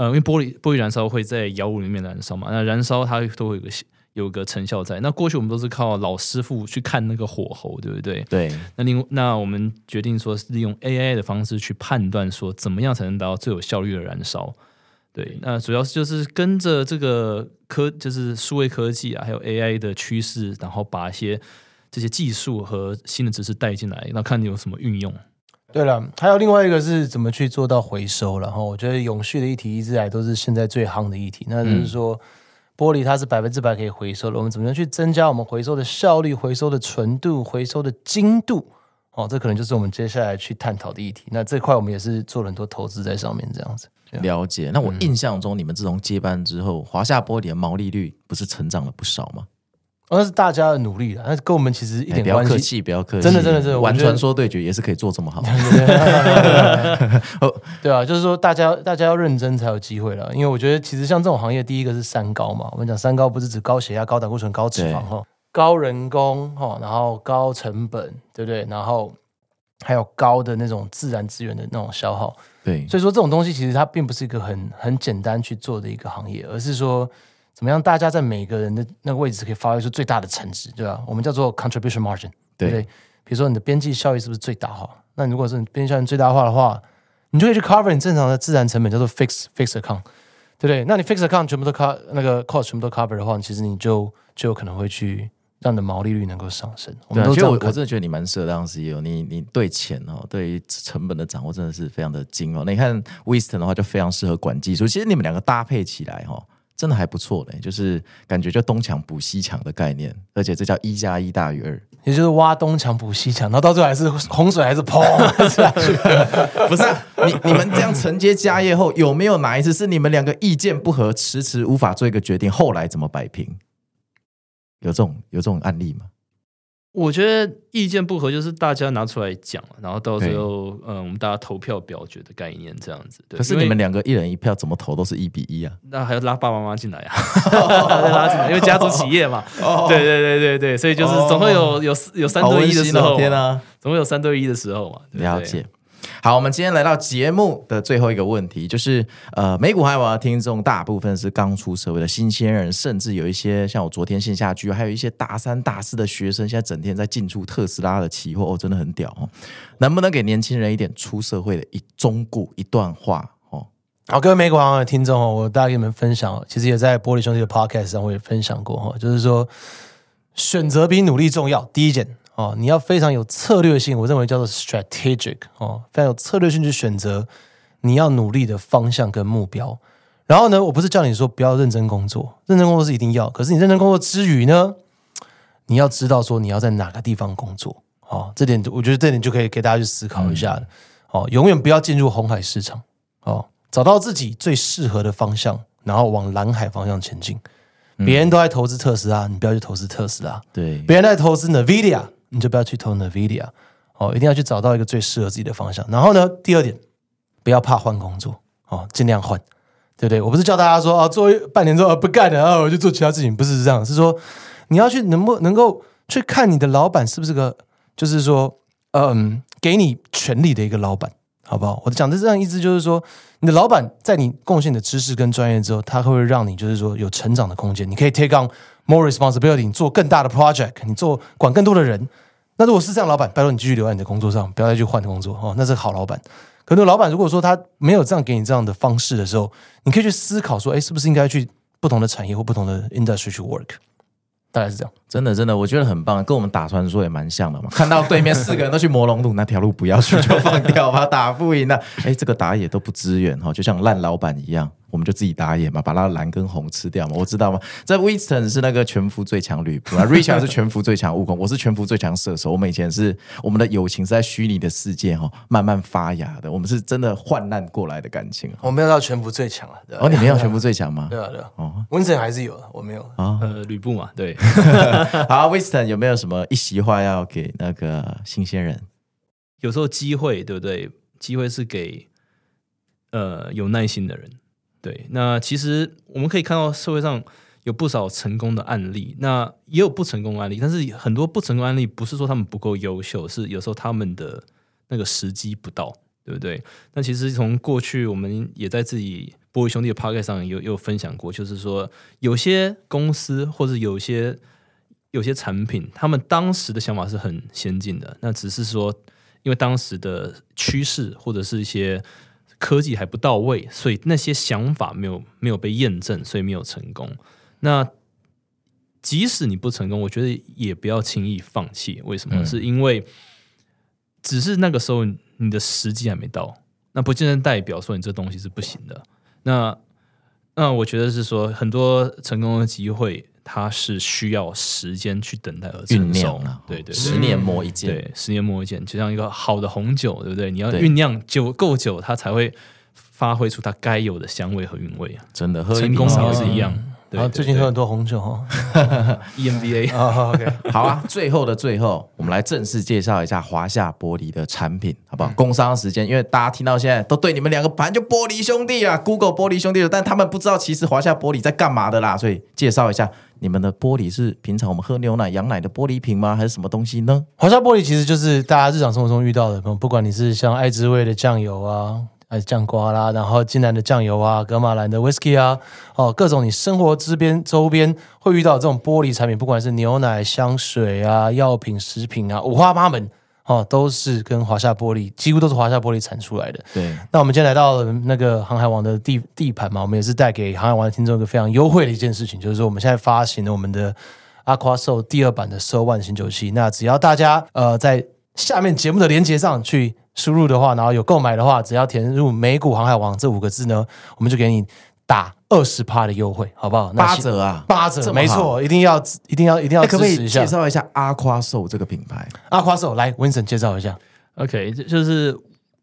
呃，因为玻璃玻璃燃烧会在窑炉里面燃烧嘛，那燃烧它都会有个有个成效在。那过去我们都是靠老师傅去看那个火候，对不对？对。那另那我们决定说是利用 AI 的方式去判断说怎么样才能达到最有效率的燃烧。对。那主要是就是跟着这个科，就是数位科技啊，还有 AI 的趋势，然后把一些这些技术和新的知识带进来，那看你有什么运用。对了，还有另外一个是怎么去做到回收，然后我觉得永续的议题一直来都是现在最夯的议题。那就是说，玻璃它是百分之百可以回收的，我们怎么样去增加我们回收的效率、回收的纯度、回收的精度？哦，这可能就是我们接下来去探讨的议题。那这块我们也是做了很多投资在上面，这样子。了解。那我印象中，你们自从接班之后，华夏玻璃的毛利率不是成长了不少吗？那是大家的努力了，那跟我们其实一点关系。欸、不要客气，不要客气，真的，真的，真的，玩传说对决也是可以做这么好。对啊，就是说大家大家要认真才有机会了。因为我觉得其实像这种行业，第一个是三高嘛。我们讲三高不是指高血压、高胆固醇、高脂肪哈，高人工哈，然后高成本，对不对？然后还有高的那种自然资源的那种消耗。对，所以说这种东西其实它并不是一个很很简单去做的一个行业，而是说。怎么样？大家在每个人的那个位置可以发挥出最大的产值，对吧？我们叫做 contribution margin，对，对不对？比如说你的边际效益是不是最大化？那如果是边际效益最大化的话，你就可以去 cover 你正常的自然成本，叫做 fixed fixed account，对不对？那你 fixed account 全部都 cover 那个 cost 全部都 cover 的话，其实你就就有可能会去让你的毛利率能够上升。我们都觉得我，我真的觉得你蛮适合当 CEO，你你对钱哦，对于成本的掌握真的是非常的精哦。那你看 Winston 的话就非常适合管技术，其实你们两个搭配起来哈、哦。真的还不错嘞，就是感觉就东墙补西墙的概念，而且这叫一加一大于二，也就是挖东墙补西墙，然后到最后还是洪水还是砰下去。不是、啊、你你们这样承接家业后，有没有哪一次是你们两个意见不合，迟迟无法做一个决定，后来怎么摆平？有这种有这种案例吗？我觉得意见不合就是大家拿出来讲，然后到最后，嗯，我们大家投票表决的概念这样子。对，可是你们两个一人一票，怎么投都是一比一啊？那还要拉爸爸妈妈进来啊？拉进来，因为家族企业嘛。哦、对对对对对，所以就是总会有有有三对一的时候。天啊，总会有三对一的时候嘛。了解。好，我们今天来到节目的最后一个问题，就是呃，美股海王的听众大部分是刚出社会的新鲜人，甚至有一些像我昨天线下聚，还有一些大三、大四的学生，现在整天在进出特斯拉的期货，哦，真的很屌哦。能不能给年轻人一点出社会的一忠告一段话哦？好，各位美股海王的听众哦，我大概给你们分享，其实也在玻璃兄弟的 podcast 上我也分享过哈，就是说选择比努力重要，第一件。哦，你要非常有策略性，我认为叫做 strategic 哦，非常有策略性去选择你要努力的方向跟目标。然后呢，我不是叫你说不要认真工作，认真工作是一定要，可是你认真工作之余呢，你要知道说你要在哪个地方工作。哦，这点我觉得这点就可以给大家去思考一下了。嗯、哦，永远不要进入红海市场。哦，找到自己最适合的方向，然后往蓝海方向前进。别人都在投资特斯拉，你不要去投资特斯拉。对，别人在投资 NVIDIA，你就不要去投 NVIDIA。哦，一定要去找到一个最适合自己的方向。然后呢，第二点，不要怕换工作。哦，尽量换，对不对？我不是叫大家说啊，做半年之后不干了啊，我就做其他事情，不是这样。是说你要去能不能够去看你的老板是不是个，就是说，嗯，给你权力的一个老板，好不好？我讲的这样意思就是说，你的老板在你贡献的知识跟专业之后，他会让你就是说有成长的空间，你可以 take on more responsibility，你做更大的 project，你做管更多的人。那如果是这样，老板，拜托你继续留在你的工作上，不要再去换工作哦。那是好老板。可能老板如果说他没有这样给你这样的方式的时候，你可以去思考说，哎，是不是应该去不同的产业或不同的 industry 去 work？大概是这样。真的，真的，我觉得很棒，跟我们打传说也蛮像的嘛。看到对面四个人都去魔龙路，那条路不要去，就放掉吧，打不赢的。哎，这个打野都不支援哈，就像烂老板一样。我们就自己打野嘛，把那蓝跟红吃掉嘛，我知道吗？在 Winston 是那个全服最强吕布啊，Richard 是全服最强悟空，我是全服最强射手。我们以前是我们的友情是在虚拟的世界哈，慢慢发芽的。我们是真的患难过来的感情。我没有到全服最强了，哦，你没有全服最强吗？对啊，对啊。哦，Winston 还是有的，我没有啊。呃，吕布嘛，对。好，Winston 有没有什么一席话要给那个新鲜人？有时候机会，对不对？机会是给呃有耐心的人。对，那其实我们可以看到社会上有不少成功的案例，那也有不成功案例。但是很多不成功案例不是说他们不够优秀，是有时候他们的那个时机不到，对不对？那其实从过去我们也在自己玻璃兄弟的 podcast 上有有分享过，就是说有些公司或者有些有些产品，他们当时的想法是很先进的，那只是说因为当时的趋势或者是一些。科技还不到位，所以那些想法没有没有被验证，所以没有成功。那即使你不成功，我觉得也不要轻易放弃。为什么？嗯、是因为只是那个时候你的时机还没到，那不见得代表说你这东西是不行的。那那我觉得是说很多成功的机会。它是需要时间去等待而成熟，对对，十年磨一剑，对，十年磨一剑，就像一个好的红酒，对不对？你要酝酿久够久，它才会发挥出它该有的香味和韵味啊！真的，成功也是一样。然后最近喝很多红酒 哦，EMBA 啊，OK，好啊。最后的最后，我们来正式介绍一下华夏玻璃的产品，好不好？工商时间，因为大家听到现在都对你们两个反正就玻璃兄弟啊，Google 玻璃兄弟，但他们不知道其实华夏玻璃在干嘛的啦，所以介绍一下。你们的玻璃是平常我们喝牛奶、羊奶的玻璃瓶吗？还是什么东西呢？华夏玻璃其实就是大家日常生活中遇到的，不管你是像爱滋味的酱油啊，还是酱瓜啦，然后金兰的酱油啊，格马兰的 whisky 啊，哦，各种你生活之边周边会遇到这种玻璃产品，不管是牛奶、香水啊、药品、食品啊，五花八门。哦，都是跟华夏玻璃，几乎都是华夏玻璃产出来的。对，那我们今天来到了那个航海王的地地盘嘛，我们也是带给航海王的听众一个非常优惠的一件事情，就是说我们现在发行了我们的 AquaSoul 第二版的 Soul One 醒酒器。那只要大家呃在下面节目的链接上去输入的话，然后有购买的话，只要填入“美股航海王”这五个字呢，我们就给你打。二十趴的优惠，好不好？八折啊，八折，没错，一定要，一定要，一定要。可不可以介绍一下 AquaSoul 这个品牌？AquaSoul 来，Winston 介绍一下。OK，就是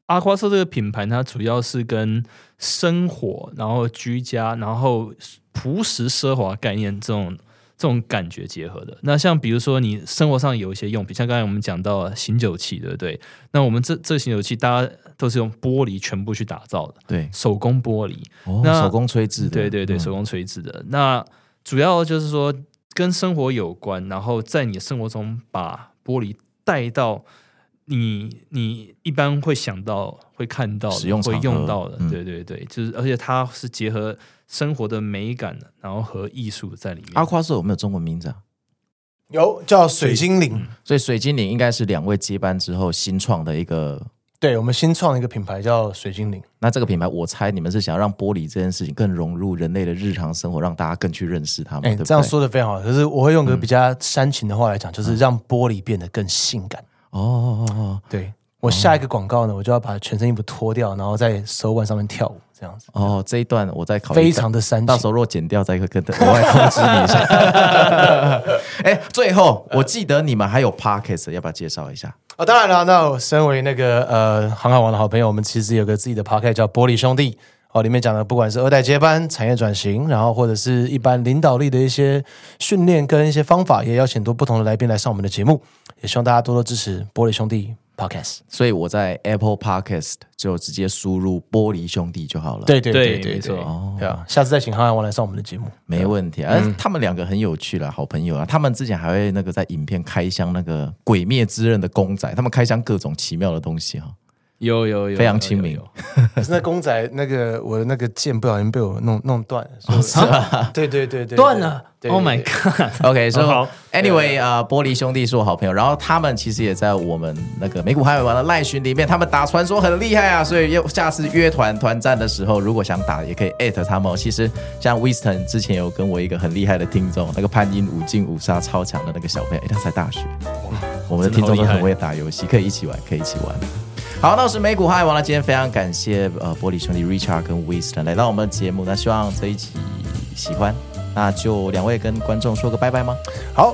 AquaSoul 这个品牌，它主要是跟生活、然后居家、然后朴实奢华概念这种。这种感觉结合的，那像比如说你生活上有一些用品，像刚才我们讲到醒酒器，对不对？那我们这这醒酒器，大家都是用玻璃全部去打造的，对，手工玻璃，哦，那手工吹制的，对对对，手工吹制的。嗯、那主要就是说跟生活有关，然后在你生活中把玻璃带到你你一般会想到、会看到、使用会用到的，嗯、对对对，就是而且它是结合。生活的美感，然后和艺术在里面。AquaSoul 有没有中文名字啊？有，叫水精灵。所以水精灵应该是两位接班之后新创的一个。对，我们新创一个品牌叫水精灵。那这个品牌，我猜你们是想要让玻璃这件事情更融入人类的日常生活，让大家更去认识它们。哎，这样说的非常好。可是我会用个比较煽情的话来讲，就是让玻璃变得更性感。哦哦哦哦，对。我下一个广告呢，我就要把全身衣服脱掉，然后在手腕上面跳舞，这样子。哦，这一段我再考虑，非常的煽情。到时候若剪掉，再会跟额外通知你一下。哎，最后我记得你们还有 Podcast，要不要介绍一下？哦，当然了，那我身为那个呃航海王的好朋友，我们其实有个自己的 Podcast 叫玻璃兄弟。哦，里面讲的不管是二代接班、产业转型，然后或者是一般领导力的一些训练跟一些方法，也邀请多不同的来宾来上我们的节目，也希望大家多多支持玻璃兄弟 Podcast。所以我在 Apple Podcast 就直接输入“玻璃兄弟”就好了。对对对对，没错。哦，对啊，下次再请航海王来上我们的节目，没问题啊。嗯、他们两个很有趣了，好朋友啊。他们之前还会那个在影片开箱那个《鬼灭之刃》的公仔，他们开箱各种奇妙的东西哈。有有有，非常亲民。可是那公仔那个我的那个剑不小心被我弄弄断了，是吧？对对对对，断了。Oh my god。OK，so anyway，啊，玻璃兄弟是我好朋友，然后他们其实也在我们那个美股航海王的赖群里面，他们打传说很厉害啊，所以要下次约团团战的时候，如果想打，也可以艾特他们。其实像 Winston 之前有跟我一个很厉害的听众，那个潘英五进五杀超强的那个小朋友，哎，他才大学。我们的听众都很会打游戏，可以一起玩，可以一起玩。好，那我是美股航海王了。今天非常感谢呃玻璃兄弟 Richard 跟 Winston 来到我们的节目，那希望这一集喜欢，那就两位跟观众说个拜拜吗？好，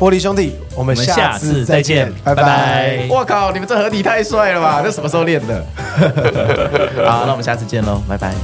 玻璃兄弟，我们下次再见，拜拜。我靠，你们这合体太帅了吧？这什么时候练的？好，那我们下次见喽，拜拜。